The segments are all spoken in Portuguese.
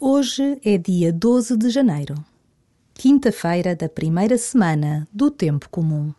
Hoje é dia 12 de janeiro, quinta-feira da primeira semana do Tempo Comum.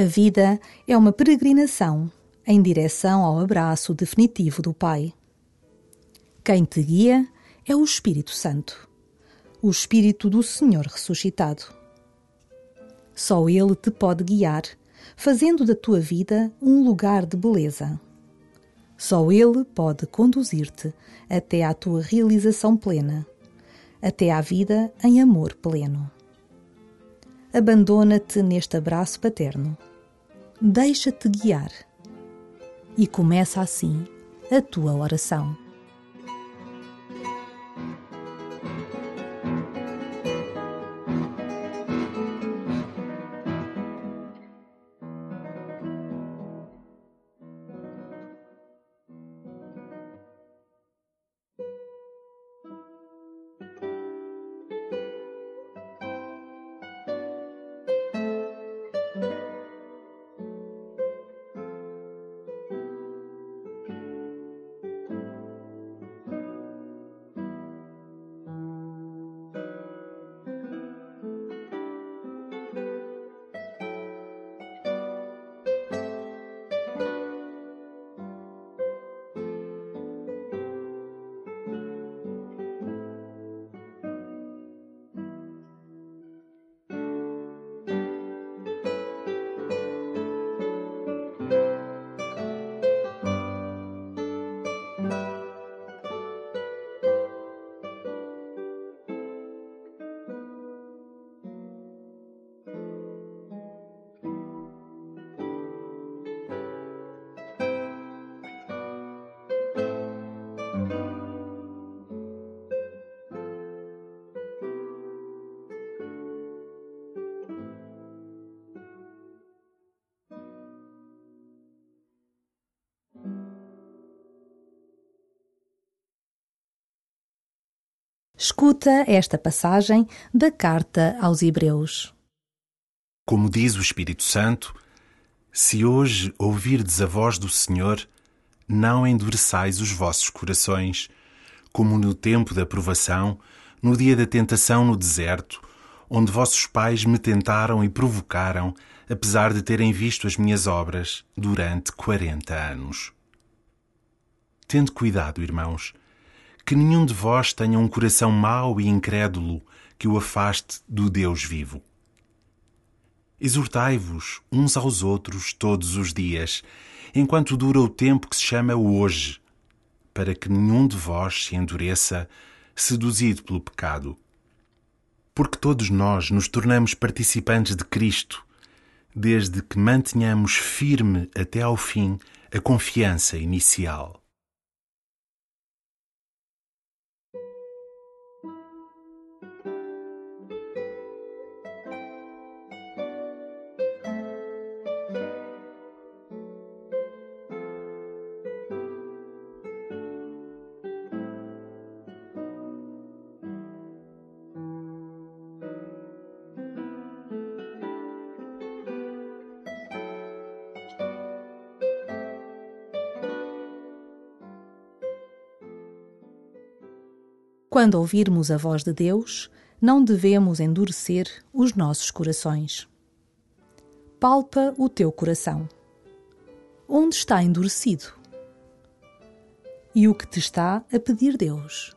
A vida é uma peregrinação em direção ao abraço definitivo do Pai. Quem te guia é o Espírito Santo, o Espírito do Senhor ressuscitado. Só Ele te pode guiar, fazendo da tua vida um lugar de beleza. Só Ele pode conduzir-te até à tua realização plena, até à vida em amor pleno abandona-te neste abraço paterno. Deixa-te guiar. E começa assim a tua oração. Escuta esta passagem da carta aos Hebreus. Como diz o Espírito Santo, se hoje ouvirdes a voz do Senhor, não endureçais os vossos corações, como no tempo da provação, no dia da tentação no deserto, onde vossos pais me tentaram e provocaram, apesar de terem visto as minhas obras durante quarenta anos. Tende cuidado, irmãos que nenhum de vós tenha um coração mau e incrédulo que o afaste do Deus vivo. Exortai-vos uns aos outros todos os dias, enquanto dura o tempo que se chama hoje, para que nenhum de vós se endureça, seduzido pelo pecado. Porque todos nós nos tornamos participantes de Cristo, desde que mantenhamos firme até ao fim a confiança inicial. Quando ouvirmos a voz de Deus, não devemos endurecer os nossos corações. Palpa o teu coração. Onde está endurecido? e o que te está a pedir Deus.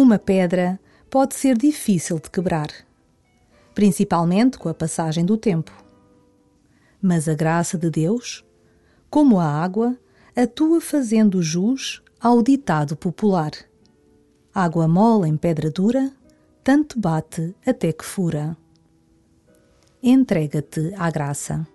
Uma pedra pode ser difícil de quebrar, principalmente com a passagem do tempo. Mas a graça de Deus, como a água, atua fazendo jus ao ditado popular: Água mole em pedra dura, tanto bate até que fura. Entrega-te à graça.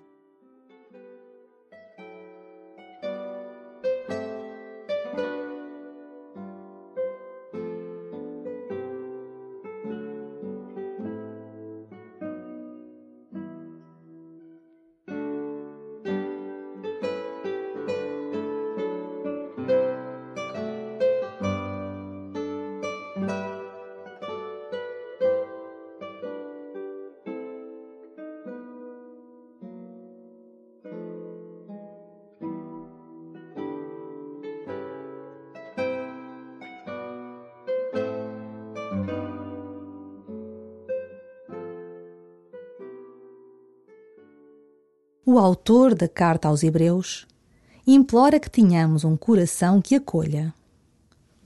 O autor da carta aos Hebreus implora que tenhamos um coração que acolha.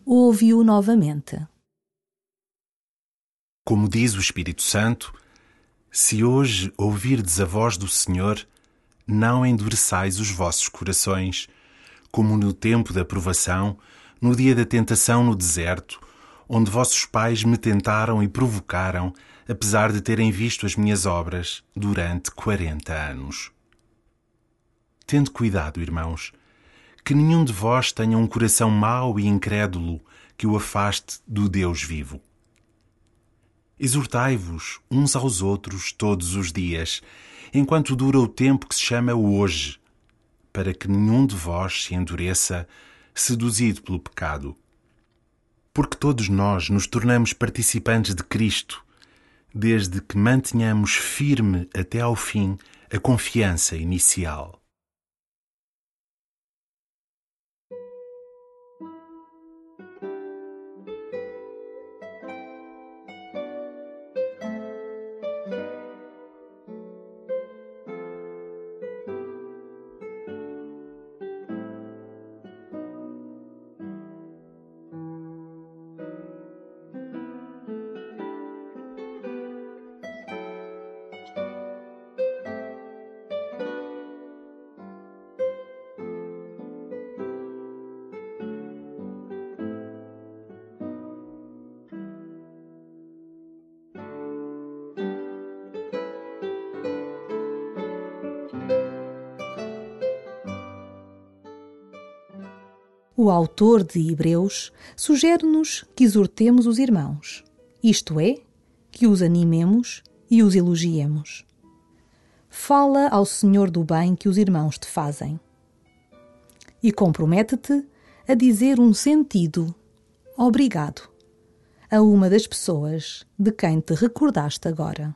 Ouve-o novamente. Como diz o Espírito Santo, se hoje ouvirdes a voz do Senhor, não endureçais os vossos corações, como no tempo da provação, no dia da tentação no deserto, onde vossos pais me tentaram e provocaram, apesar de terem visto as minhas obras durante quarenta anos. Tende cuidado, irmãos, que nenhum de vós tenha um coração mau e incrédulo que o afaste do Deus vivo. Exortai-vos uns aos outros todos os dias, enquanto dura o tempo que se chama hoje, para que nenhum de vós se endureça, seduzido pelo pecado. Porque todos nós nos tornamos participantes de Cristo, desde que mantenhamos firme até ao fim a confiança inicial. O autor de Hebreus sugere-nos que exortemos os irmãos, isto é, que os animemos e os elogiemos. Fala ao Senhor do bem que os irmãos te fazem. E compromete-te a dizer um sentido obrigado a uma das pessoas de quem te recordaste agora.